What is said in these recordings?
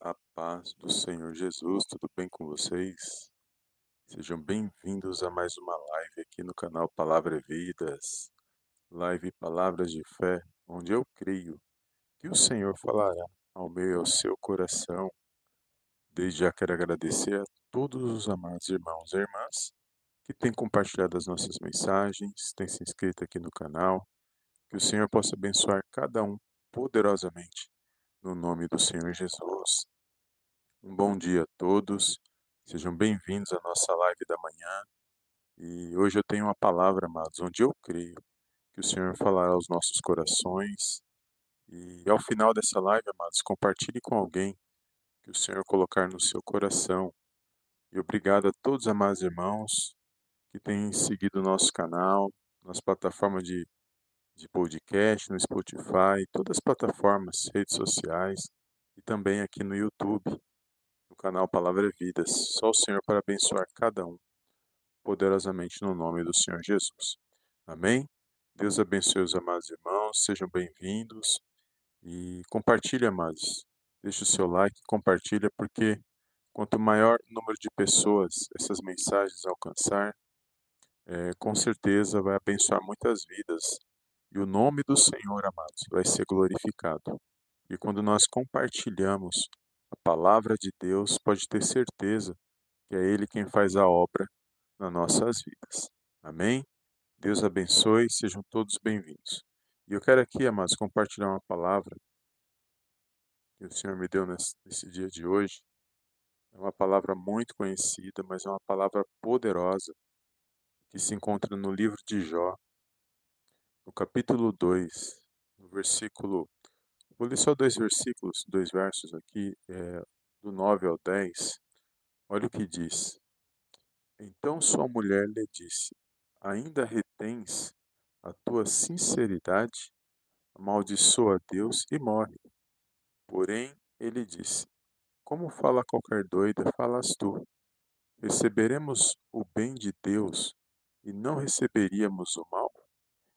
a paz do Senhor Jesus, tudo bem com vocês? Sejam bem-vindos a mais uma live aqui no canal Palavra Vidas, live Palavras de Fé, onde eu creio que o Senhor falará ao meu e ao seu coração. Desde já quero agradecer a todos os amados irmãos e irmãs que têm compartilhado as nossas mensagens, têm se inscrito aqui no canal, que o Senhor possa abençoar cada um poderosamente no nome do Senhor Jesus. Um bom dia a todos, sejam bem-vindos à nossa live da manhã. E hoje eu tenho uma palavra, amados, onde eu creio que o Senhor falará aos nossos corações. E ao final dessa live, amados, compartilhe com alguém que o Senhor colocar no seu coração. E obrigado a todos, amados irmãos, que têm seguido o nosso canal, nas plataformas de de podcast, no Spotify, todas as plataformas, redes sociais e também aqui no YouTube, no canal Palavra Vidas. Só o Senhor para abençoar cada um poderosamente no nome do Senhor Jesus. Amém? Deus abençoe os amados irmãos, sejam bem-vindos e compartilhe, amados. Deixe o seu like, compartilha, porque quanto maior número de pessoas essas mensagens alcançar, é, com certeza vai abençoar muitas vidas e o nome do Senhor, amados, vai ser glorificado. E quando nós compartilhamos a palavra de Deus, pode ter certeza que é Ele quem faz a obra nas nossas vidas. Amém? Deus abençoe, sejam todos bem-vindos. E eu quero aqui, amados, compartilhar uma palavra que o Senhor me deu nesse, nesse dia de hoje. É uma palavra muito conhecida, mas é uma palavra poderosa que se encontra no livro de Jó, no capítulo 2, no versículo. Vou ler só dois versículos, dois versos aqui, é, do 9 ao 10. Olha o que diz. Então sua mulher lhe disse: Ainda retens a tua sinceridade? Amaldiçoa Deus e morre. Porém, ele disse: Como fala qualquer doida, falas tu. Receberemos o bem de Deus e não receberíamos o mal?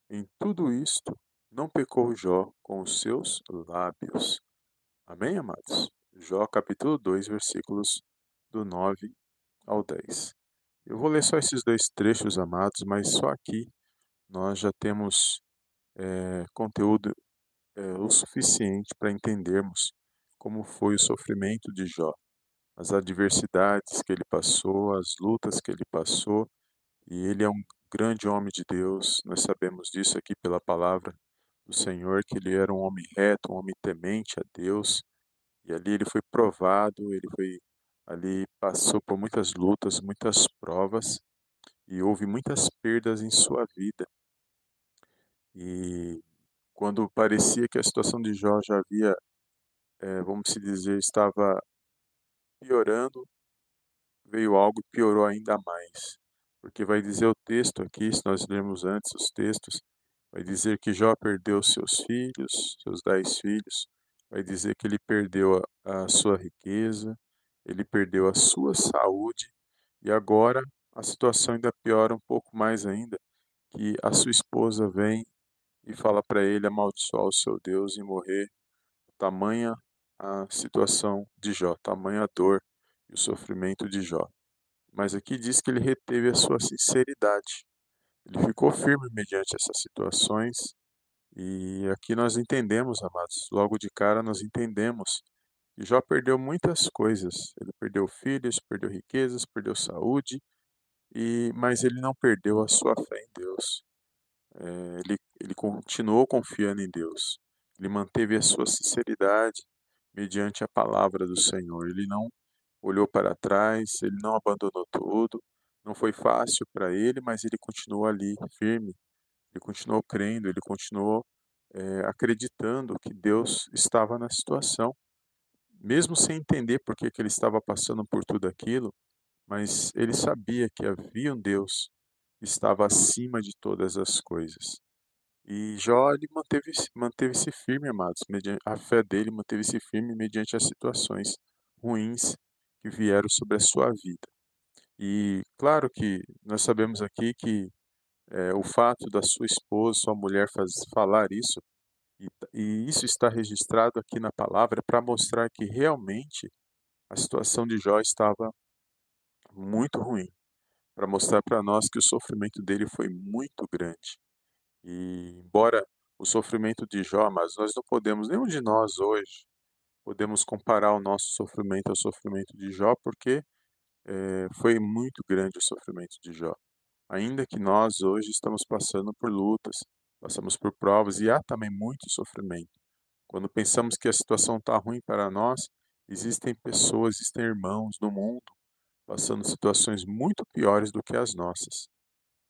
Em tudo isto, não pecou Jó com os seus lábios. Amém, amados? Jó capítulo 2, versículos do 9 ao 10. Eu vou ler só esses dois trechos, amados, mas só aqui nós já temos é, conteúdo é, o suficiente para entendermos como foi o sofrimento de Jó, as adversidades que ele passou, as lutas que ele passou, e ele é um grande homem de Deus, nós sabemos disso aqui pela palavra do Senhor, que ele era um homem reto, um homem temente a Deus, e ali ele foi provado, ele foi ali passou por muitas lutas, muitas provas, e houve muitas perdas em sua vida. E quando parecia que a situação de Jó já havia, é, vamos se dizer, estava piorando, veio algo e piorou ainda mais. Porque vai dizer o texto aqui, se nós lermos antes os textos, vai dizer que Jó perdeu seus filhos, seus dez filhos, vai dizer que ele perdeu a, a sua riqueza, ele perdeu a sua saúde, e agora a situação ainda piora um pouco mais ainda, que a sua esposa vem e fala para ele amaldiçoar o seu Deus e morrer. Tamanha a situação de Jó, tamanha a dor e o sofrimento de Jó. Mas aqui diz que ele reteve a sua sinceridade. Ele ficou firme mediante essas situações. E aqui nós entendemos, amados, logo de cara nós entendemos que Jó perdeu muitas coisas. Ele perdeu filhos, perdeu riquezas, perdeu saúde, e mas ele não perdeu a sua fé em Deus. É, ele, ele continuou confiando em Deus. Ele manteve a sua sinceridade mediante a palavra do Senhor. Ele não olhou para trás, ele não abandonou tudo. Não foi fácil para ele, mas ele continuou ali firme, ele continuou crendo, ele continuou é, acreditando que Deus estava na situação, mesmo sem entender por que, que ele estava passando por tudo aquilo, mas ele sabia que havia um Deus que estava acima de todas as coisas. E Jó manteve-se manteve firme, amados, a fé dele manteve-se firme mediante as situações ruins que vieram sobre a sua vida. E claro que nós sabemos aqui que é, o fato da sua esposa, sua mulher faz, falar isso, E, e isso está registrado aqui na palavra para mostrar que realmente a situação de Jó estava muito ruim, para mostrar para nós que o sofrimento dele foi muito grande. E embora o sofrimento de Jó, mas nós não podemos, nenhum de nós hoje, podemos comparar o nosso sofrimento ao sofrimento de Jó, porque é, foi muito grande o sofrimento de Jó. Ainda que nós hoje estamos passando por lutas, passamos por provas e há também muito sofrimento. Quando pensamos que a situação está ruim para nós, existem pessoas, existem irmãos no mundo passando situações muito piores do que as nossas.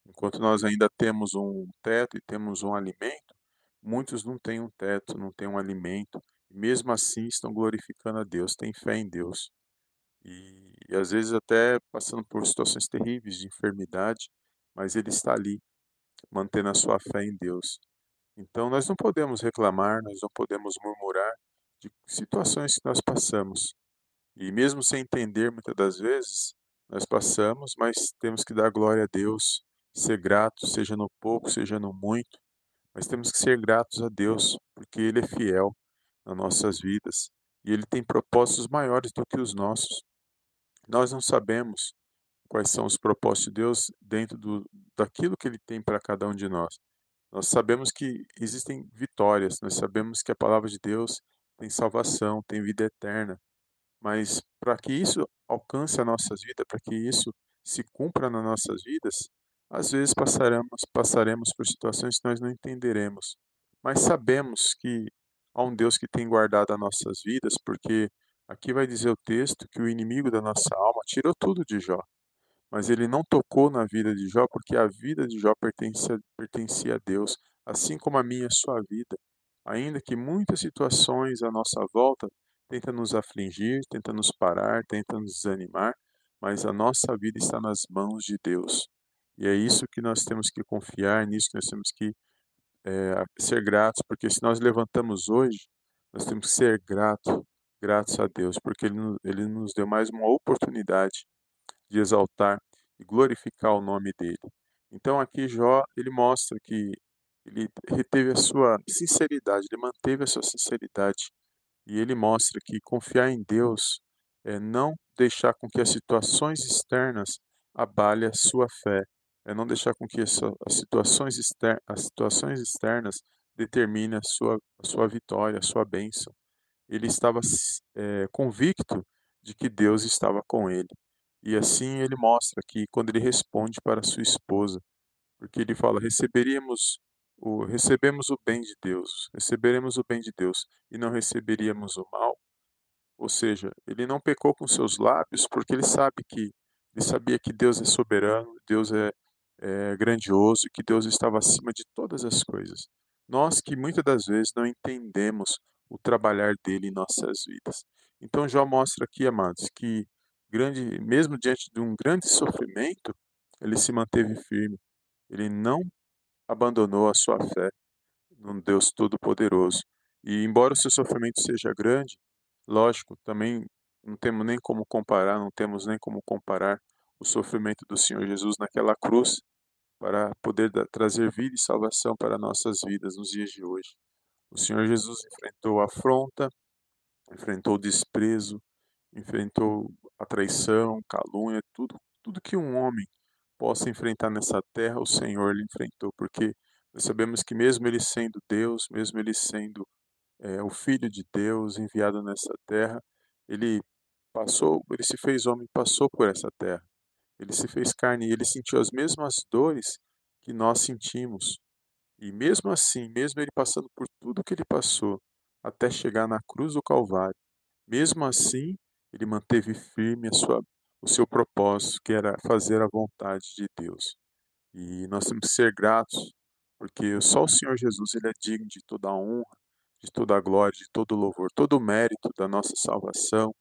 Enquanto nós ainda temos um teto e temos um alimento, muitos não têm um teto, não têm um alimento, mesmo assim estão glorificando a Deus, têm fé em Deus. E, e às vezes até passando por situações terríveis de enfermidade, mas ele está ali, mantendo a sua fé em Deus. Então nós não podemos reclamar, nós não podemos murmurar de situações que nós passamos. E mesmo sem entender muitas das vezes, nós passamos, mas temos que dar glória a Deus, ser gratos, seja no pouco, seja no muito, mas temos que ser gratos a Deus, porque Ele é fiel nas nossas vidas e Ele tem propósitos maiores do que os nossos. Nós não sabemos quais são os propósitos de Deus dentro do, daquilo que Ele tem para cada um de nós. Nós sabemos que existem vitórias, nós sabemos que a palavra de Deus tem salvação, tem vida eterna, mas para que isso alcance a nossas vidas, para que isso se cumpra nas nossas vidas, às vezes passaremos, passaremos por situações que nós não entenderemos, mas sabemos que há um Deus que tem guardado as nossas vidas, porque aqui vai dizer o texto que o inimigo da nossa alma tirou tudo de Jó, mas ele não tocou na vida de Jó, porque a vida de Jó pertencia, pertencia a Deus, assim como a minha e a sua vida. Ainda que muitas situações à nossa volta tentam nos afligir, tentam nos parar, tentam nos desanimar, mas a nossa vida está nas mãos de Deus. E é isso que nós temos que confiar, nisso que nós temos que é, ser gratos, porque se nós levantamos hoje, nós temos que ser gratos, gratos a Deus, porque Ele, Ele nos deu mais uma oportunidade de exaltar e glorificar o nome dEle. Então aqui Jó, ele mostra que ele reteve a sua sinceridade, ele manteve a sua sinceridade e ele mostra que confiar em Deus é não deixar com que as situações externas abalem a sua fé, é não deixar com que as situações, externas, as situações externas determinem a sua, a sua vitória, a sua bênção. Ele estava é, convicto de que Deus estava com ele. E assim ele mostra que quando ele responde para sua esposa, porque ele fala: receberíamos o, recebemos o bem de Deus, receberemos o bem de Deus e não receberíamos o mal. Ou seja, ele não pecou com seus lábios porque ele sabe que ele sabia que Deus é soberano, Deus é é, grandioso que Deus estava acima de todas as coisas. Nós que muitas das vezes não entendemos o trabalhar dele em nossas vidas. Então Jó mostra aqui, amados, que grande, mesmo diante de um grande sofrimento, ele se manteve firme. Ele não abandonou a sua fé num Deus todo-poderoso. E embora o seu sofrimento seja grande, lógico, também não temos nem como comparar, não temos nem como comparar o sofrimento do Senhor Jesus naquela cruz, para poder trazer vida e salvação para nossas vidas nos dias de hoje. O Senhor Jesus enfrentou a afronta, enfrentou o desprezo, enfrentou a traição, calúnia, tudo, tudo que um homem possa enfrentar nessa terra, o Senhor lhe enfrentou, porque nós sabemos que mesmo ele sendo Deus, mesmo ele sendo é, o Filho de Deus enviado nessa terra, ele passou, ele se fez homem, passou por essa terra. Ele se fez carne e ele sentiu as mesmas dores que nós sentimos. E mesmo assim, mesmo ele passando por tudo que ele passou, até chegar na cruz do Calvário, mesmo assim, ele manteve firme a sua, o seu propósito, que era fazer a vontade de Deus. E nós temos que ser gratos, porque só o Senhor Jesus ele é digno de toda a honra, de toda a glória, de todo o louvor, todo o mérito da nossa salvação,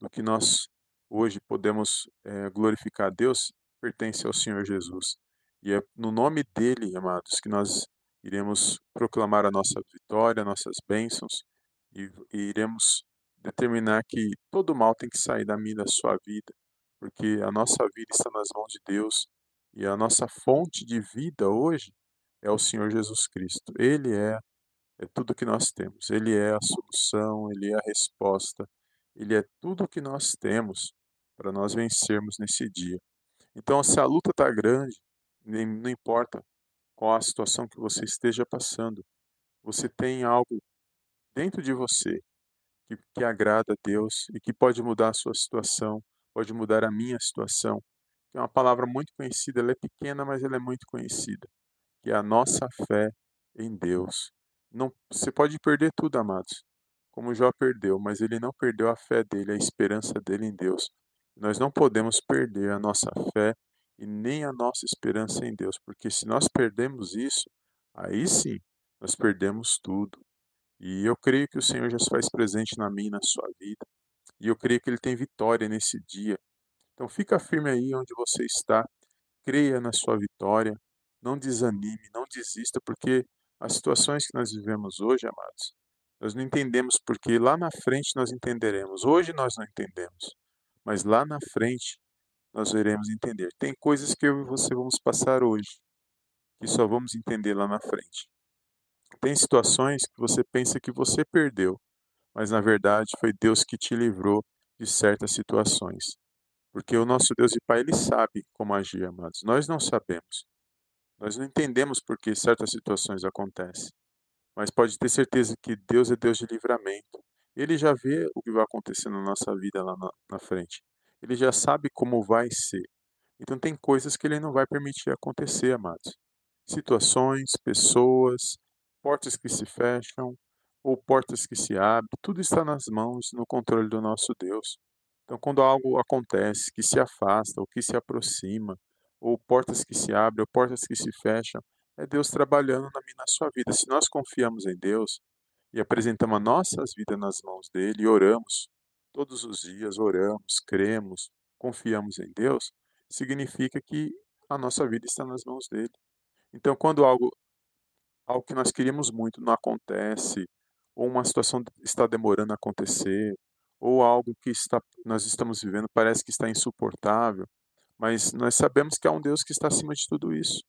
do que nós hoje podemos é, glorificar a Deus pertence ao Senhor Jesus. E é no nome dele, amados, que nós iremos proclamar a nossa vitória, nossas bênçãos e, e iremos determinar que todo mal tem que sair da minha da sua vida, porque a nossa vida está nas mãos de Deus e a nossa fonte de vida hoje é o Senhor Jesus Cristo. Ele é é tudo que nós temos. Ele é a solução, ele é a resposta, ele é tudo que nós temos para nós vencermos nesse dia. Então, se a luta está grande, não importa qual a situação que você esteja passando, você tem algo dentro de você que, que agrada a Deus e que pode mudar a sua situação, pode mudar a minha situação. É uma palavra muito conhecida, ela é pequena, mas ela é muito conhecida, que é a nossa fé em Deus. Não, você pode perder tudo, amados, como Jó perdeu, mas ele não perdeu a fé dele, a esperança dele em Deus. Nós não podemos perder a nossa fé e nem a nossa esperança em Deus, porque se nós perdemos isso, aí sim, nós perdemos tudo. E eu creio que o Senhor já se faz presente na minha e na sua vida. E eu creio que Ele tem vitória nesse dia. Então fica firme aí onde você está. Creia na sua vitória. Não desanime, não desista, porque as situações que nós vivemos hoje, amados, nós não entendemos porque lá na frente nós entenderemos. Hoje nós não entendemos, mas lá na frente nós veremos entender. Tem coisas que eu e você vamos passar hoje, que só vamos entender lá na frente. Tem situações que você pensa que você perdeu, mas na verdade foi Deus que te livrou de certas situações. Porque o nosso Deus e Pai, Ele sabe como agir, amados. Nós não sabemos. Nós não entendemos por que certas situações acontecem. Mas pode ter certeza que Deus é Deus de livramento. Ele já vê o que vai acontecer na nossa vida lá na, na frente. Ele já sabe como vai ser. Então tem coisas que ele não vai permitir acontecer, amados. Situações, pessoas, portas que se fecham ou portas que se abrem, tudo está nas mãos, no controle do nosso Deus. Então, quando algo acontece que se afasta ou que se aproxima, ou portas que se abrem ou portas que se fecham, é Deus trabalhando na minha na sua vida. Se nós confiamos em Deus e apresentamos as nossas vidas nas mãos dele e oramos todos os dias, oramos, cremos, confiamos em Deus, significa que a nossa vida está nas mãos dele. Então, quando algo algo que nós queríamos muito não acontece, ou uma situação está demorando a acontecer, ou algo que está, nós estamos vivendo parece que está insuportável, mas nós sabemos que há um Deus que está acima de tudo isso.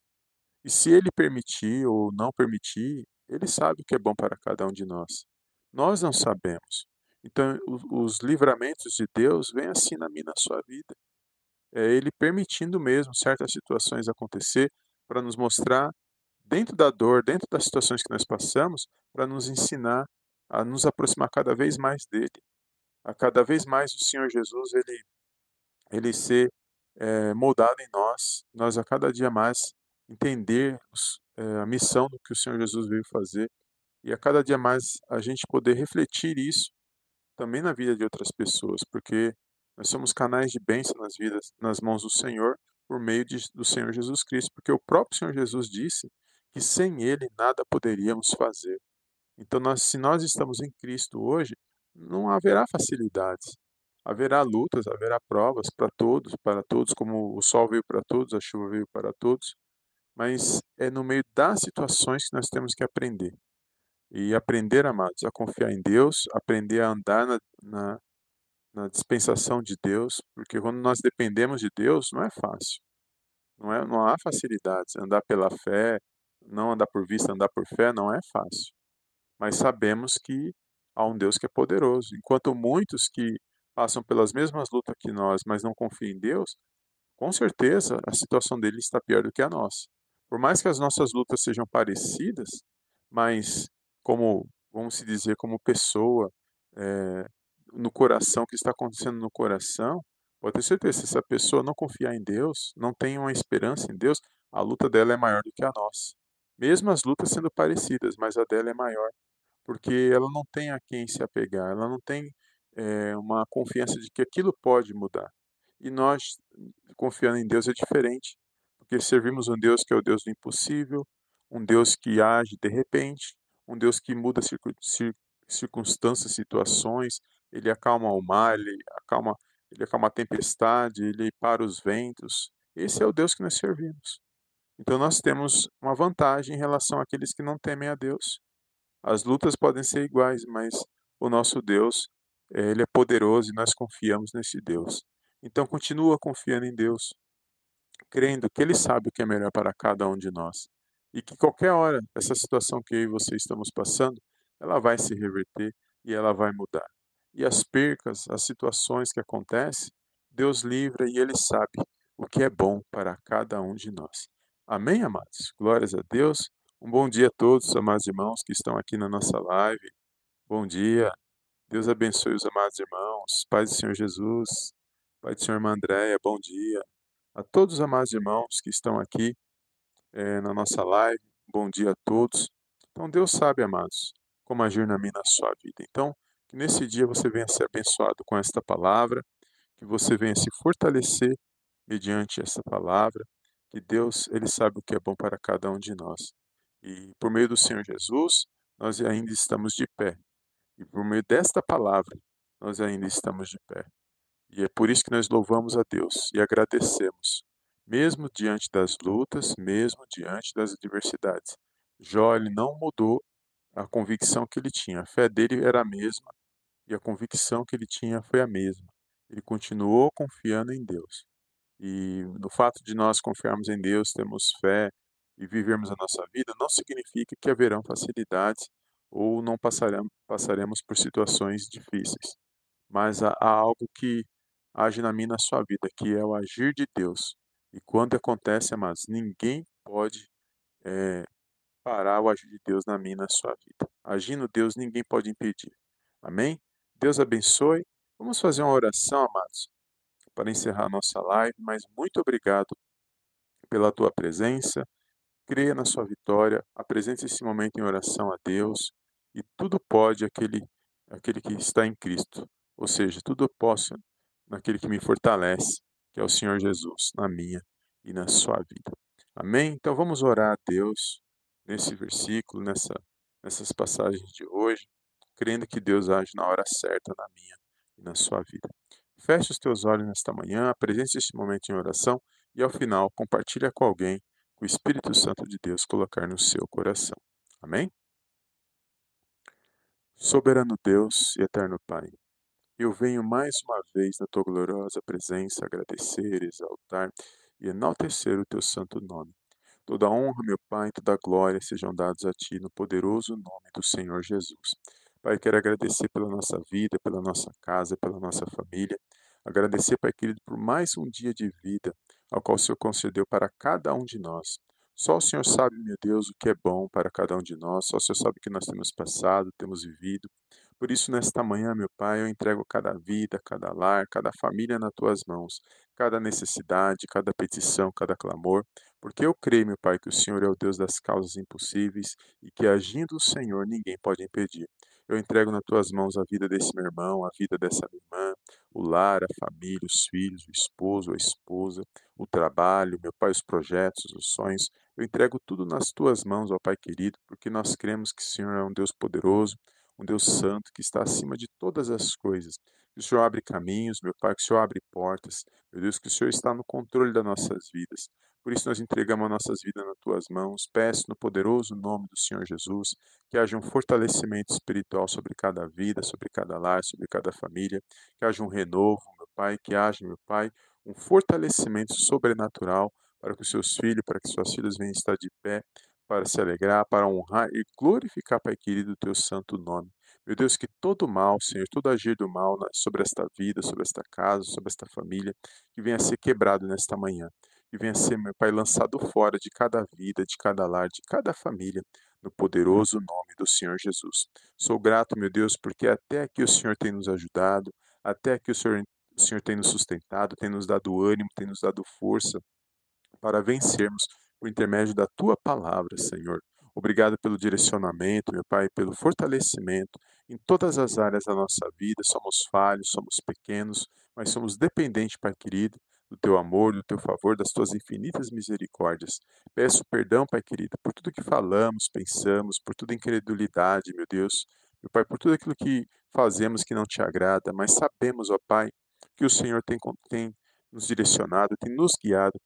E se Ele permitir ou não permitir, Ele sabe o que é bom para cada um de nós. Nós não sabemos. Então, os, livramentos de Deus vêm assim na minha na sua vida. É Ele permitindo mesmo certas situações acontecer para nos mostrar dentro da dor, dentro das situações que nós passamos, para nos ensinar a nos aproximar cada vez mais dele. A cada vez mais o Senhor Jesus, ele, ele ser é, moldado em nós, nós a cada dia mais entendermos é, a missão do que o Senhor Jesus veio fazer e a cada dia mais a gente poder refletir isso também na vida de outras pessoas, porque nós somos canais de bênção nas vidas, nas mãos do Senhor, por meio de, do Senhor Jesus Cristo, porque o próprio Senhor Jesus disse que sem Ele nada poderíamos fazer. Então, nós, se nós estamos em Cristo hoje, não haverá facilidades. Haverá lutas, haverá provas para todos, para todos, como o sol veio para todos, a chuva veio para todos. Mas é no meio das situações que nós temos que aprender. E aprender, amados, a confiar em Deus, aprender a andar na, na, na dispensação de Deus, porque quando nós dependemos de Deus, não é fácil. Não, é, não há facilidades. Andar pela fé, não andar por vista, andar por fé não é fácil. Mas sabemos que há um Deus que é poderoso. Enquanto muitos que passam pelas mesmas lutas que nós, mas não confiam em Deus, com certeza a situação deles está pior do que a nossa. Por mais que as nossas lutas sejam parecidas, mas como, vamos se dizer, como pessoa, é, no coração, o que está acontecendo no coração, pode ter certeza, se essa pessoa não confiar em Deus, não tem uma esperança em Deus, a luta dela é maior do que a nossa. Mesmo as lutas sendo parecidas, mas a dela é maior, porque ela não tem a quem se apegar, ela não tem é, uma confiança de que aquilo pode mudar. E nós, confiando em Deus, é diferente, porque servimos um Deus que é o Deus do impossível, um Deus que age de repente, um Deus que muda circunstâncias, situações, ele acalma o mar, ele acalma, ele acalma a tempestade, ele para os ventos. Esse é o Deus que nós servimos. Então nós temos uma vantagem em relação àqueles que não temem a Deus. As lutas podem ser iguais, mas o nosso Deus, eh, ele é poderoso e nós confiamos nesse Deus. Então continua confiando em Deus, crendo que ele sabe o que é melhor para cada um de nós. e que qualquer hora essa situação que eu e você estamos passando, ela vai se reverter e ela vai mudar. E as percas, as situações que acontecem, Deus livra e Ele sabe o que é bom para cada um de nós. Amém, amados? Glórias a Deus. Um bom dia a todos, amados irmãos que estão aqui na nossa live. Bom dia. Deus abençoe os amados irmãos. Pai do Senhor Jesus. Pai do Senhor irmã Andréia, bom dia. A todos os amados irmãos que estão aqui é, na nossa live, bom dia a todos. Então, Deus sabe, amados, como agir na minha na sua vida. Então, que nesse dia você venha ser abençoado com esta palavra, que você venha se fortalecer mediante essa palavra, que Deus, Ele sabe o que é bom para cada um de nós. E por meio do Senhor Jesus, nós ainda estamos de pé. E por meio desta palavra, nós ainda estamos de pé. E é por isso que nós louvamos a Deus e agradecemos, mesmo diante das lutas, mesmo diante das adversidades. Jó ele não mudou a convicção que ele tinha. A fé dele era a mesma e a convicção que ele tinha foi a mesma. Ele continuou confiando em Deus. E no fato de nós confiarmos em Deus, termos fé e vivermos a nossa vida, não significa que haverão facilidades ou não passaremos, passaremos por situações difíceis. Mas há, há algo que age na minha na sua vida, que é o agir de Deus. E quando acontece, amados, ninguém pode é, parar o agir de Deus na minha na sua vida. Agindo Deus, ninguém pode impedir. Amém? Deus abençoe. Vamos fazer uma oração, amados, para encerrar nossa live, mas muito obrigado pela tua presença. Creia na sua vitória, apresente esse momento em oração a Deus e tudo pode aquele, aquele que está em Cristo. Ou seja, tudo posso naquele que me fortalece, que é o Senhor Jesus, na minha e na sua vida. Amém? Então vamos orar a Deus nesse versículo, nessa, nessas passagens de hoje, crendo que Deus age na hora certa na minha e na sua vida. Feche os teus olhos nesta manhã, apresente este momento em oração e ao final compartilha com alguém que o Espírito Santo de Deus colocar no seu coração. Amém? Soberano Deus e eterno Pai, eu venho mais uma vez na tua gloriosa presença agradecer, exaltar e enaltecer o teu santo nome. Toda honra, meu Pai, toda glória sejam dados a ti no poderoso nome do Senhor Jesus. Pai, quero agradecer pela nossa vida, pela nossa casa, pela nossa família. Agradecer, Pai querido, por mais um dia de vida, ao qual o Senhor concedeu para cada um de nós. Só o Senhor sabe, meu Deus, o que é bom para cada um de nós. Só o Senhor sabe o que nós temos passado, temos vivido. Por isso, nesta manhã, meu Pai, eu entrego cada vida, cada lar, cada família nas tuas mãos, cada necessidade, cada petição, cada clamor, porque eu creio, meu Pai, que o Senhor é o Deus das causas impossíveis e que agindo o Senhor ninguém pode impedir. Eu entrego nas tuas mãos a vida desse meu irmão, a vida dessa minha irmã, o lar, a família, os filhos, o esposo, a esposa, o trabalho, meu Pai, os projetos, os sonhos. Eu entrego tudo nas tuas mãos, ó Pai querido, porque nós cremos que o Senhor é um Deus poderoso, um Deus santo que está acima de todas as coisas. Que o Senhor abre caminhos, meu Pai, que o Senhor abre portas. Meu Deus, que o Senhor está no controle das nossas vidas. Por isso nós entregamos as nossas vidas nas tuas mãos. Peço no poderoso nome do Senhor Jesus que haja um fortalecimento espiritual sobre cada vida, sobre cada lar, sobre cada família. Que haja um renovo, meu Pai, que haja, meu Pai, um fortalecimento sobrenatural para que os seus filhos, para que suas filhas venham estar de pé para se alegrar, para honrar e glorificar, Pai querido, o teu santo nome. Meu Deus, que todo mal, Senhor, todo agir do mal sobre esta vida, sobre esta casa, sobre esta família, que venha a ser quebrado nesta manhã. Que venha a ser, meu Pai, lançado fora de cada vida, de cada lar, de cada família, no poderoso nome do Senhor Jesus. Sou grato, meu Deus, porque até aqui o Senhor tem nos ajudado, até aqui o Senhor, o Senhor tem nos sustentado, tem nos dado ânimo, tem nos dado força para vencermos por intermédio da tua palavra, Senhor. Obrigado pelo direcionamento, meu Pai, pelo fortalecimento em todas as áreas da nossa vida. Somos falhos, somos pequenos, mas somos dependentes, Pai querido, do teu amor, do teu favor, das tuas infinitas misericórdias. Peço perdão, Pai querido, por tudo que falamos, pensamos, por toda incredulidade, meu Deus. Meu Pai, por tudo aquilo que fazemos que não te agrada, mas sabemos, ó Pai, que o Senhor tem, tem nos direcionado, tem nos guiado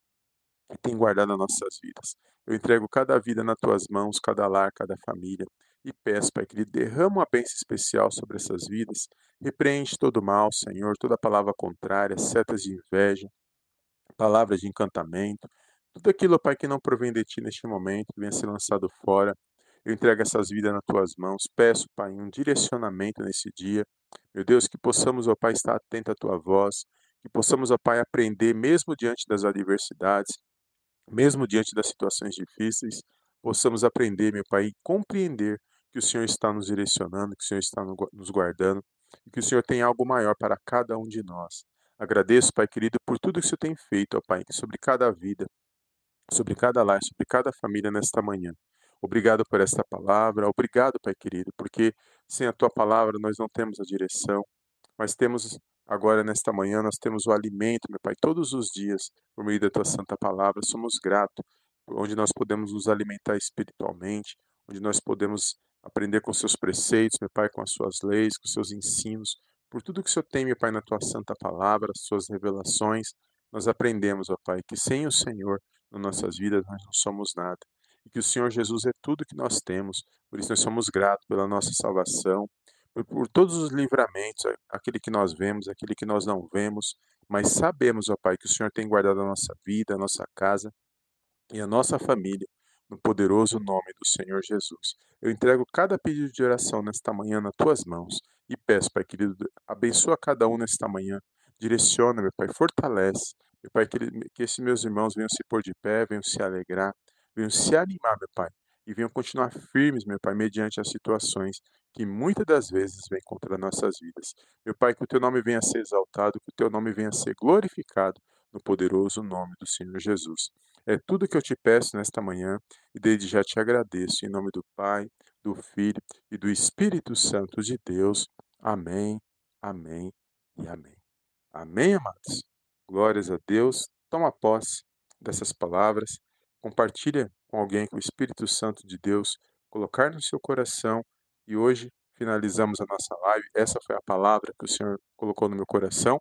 que tem guardado as nossas vidas. Eu entrego cada vida nas tuas mãos, cada lar, cada família, e peço, Pai, que Ele derrama uma bênção especial sobre essas vidas, repreende todo mal, Senhor, toda palavra contrária, setas de inveja, palavras de encantamento, Tudo aquilo, Pai, que não provém de Ti neste momento, venha ser lançado fora. Eu entrego essas vidas nas Tuas mãos. Peço, Pai, um direcionamento nesse dia. Meu Deus, que possamos, ó Pai, estar atento à Tua voz. Que possamos, ó Pai, aprender mesmo diante das adversidades, mesmo diante das situações difíceis. Possamos aprender, meu Pai, e compreender que o Senhor está nos direcionando, que o Senhor está nos guardando e que o Senhor tem algo maior para cada um de nós. Agradeço, Pai querido, por tudo que o Senhor tem feito, ó Pai, sobre cada vida, sobre cada lar, sobre cada família nesta manhã. Obrigado por esta palavra, obrigado, Pai querido, porque sem a tua palavra nós não temos a direção, mas temos agora nesta manhã, nós temos o alimento, meu Pai, todos os dias, por meio da tua santa palavra, somos gratos, onde nós podemos nos alimentar espiritualmente, onde nós podemos aprender com seus preceitos, meu Pai, com as suas leis, com seus ensinos, por tudo que o Senhor tem, meu Pai, na tua santa palavra, as suas revelações, nós aprendemos, ó Pai, que sem o Senhor nas nossas vidas nós não somos nada. E que o Senhor Jesus é tudo que nós temos. Por isso nós somos gratos pela nossa salvação, por, todos os livramentos, aquele que nós vemos, aquele que nós não vemos, mas sabemos, ó Pai, que o Senhor tem guardado a nossa vida, a nossa casa e a nossa família no poderoso nome do Senhor Jesus. Eu entrego cada pedido de oração nesta manhã nas tuas mãos e peço, Pai querido, abençoa cada um nesta manhã, direciona, meu Pai, fortalece, meu Pai, que, que esses meus irmãos venham se pôr de pé, venham se alegrar, venham se animar, meu Pai, e venham continuar firmes, meu Pai, mediante as situações que muitas das vezes vêm contra nossas vidas. Meu Pai, que o teu nome venha a ser exaltado, que o teu nome venha a ser glorificado no poderoso nome do Senhor Jesus. É tudo que eu te peço nesta manhã e desde já te agradeço em nome do Pai, do Filho e do Espírito Santo de Deus. Amém, amém e amém. Amém, amados? Glórias a Deus. Toma posse dessas palavras. Compartilha com alguém que o Espírito Santo de Deus colocar no seu coração. E hoje finalizamos a nossa live. Essa foi a palavra que o Senhor colocou no meu coração.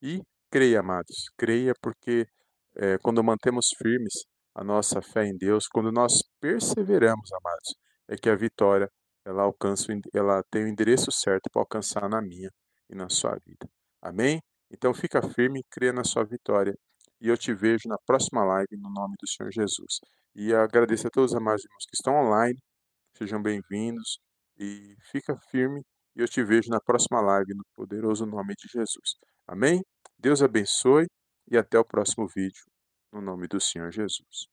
E creia, amados. Creia porque é, quando mantemos firmes a nossa fé em Deus, quando nós perseveramos, amados, é que a vitória ela alcança, ela tem o endereço certo para alcançar na minha e na sua vida. Amém? Então fica firme, crê na sua vitória e eu te vejo na próxima live no nome do Senhor Jesus. E agradeço a todos os amados irmãos que estão online, sejam bem-vindos e fica firme e eu te vejo na próxima live no poderoso nome de Jesus. Amém? Deus abençoe e até o próximo vídeo, no nome do Senhor Jesus.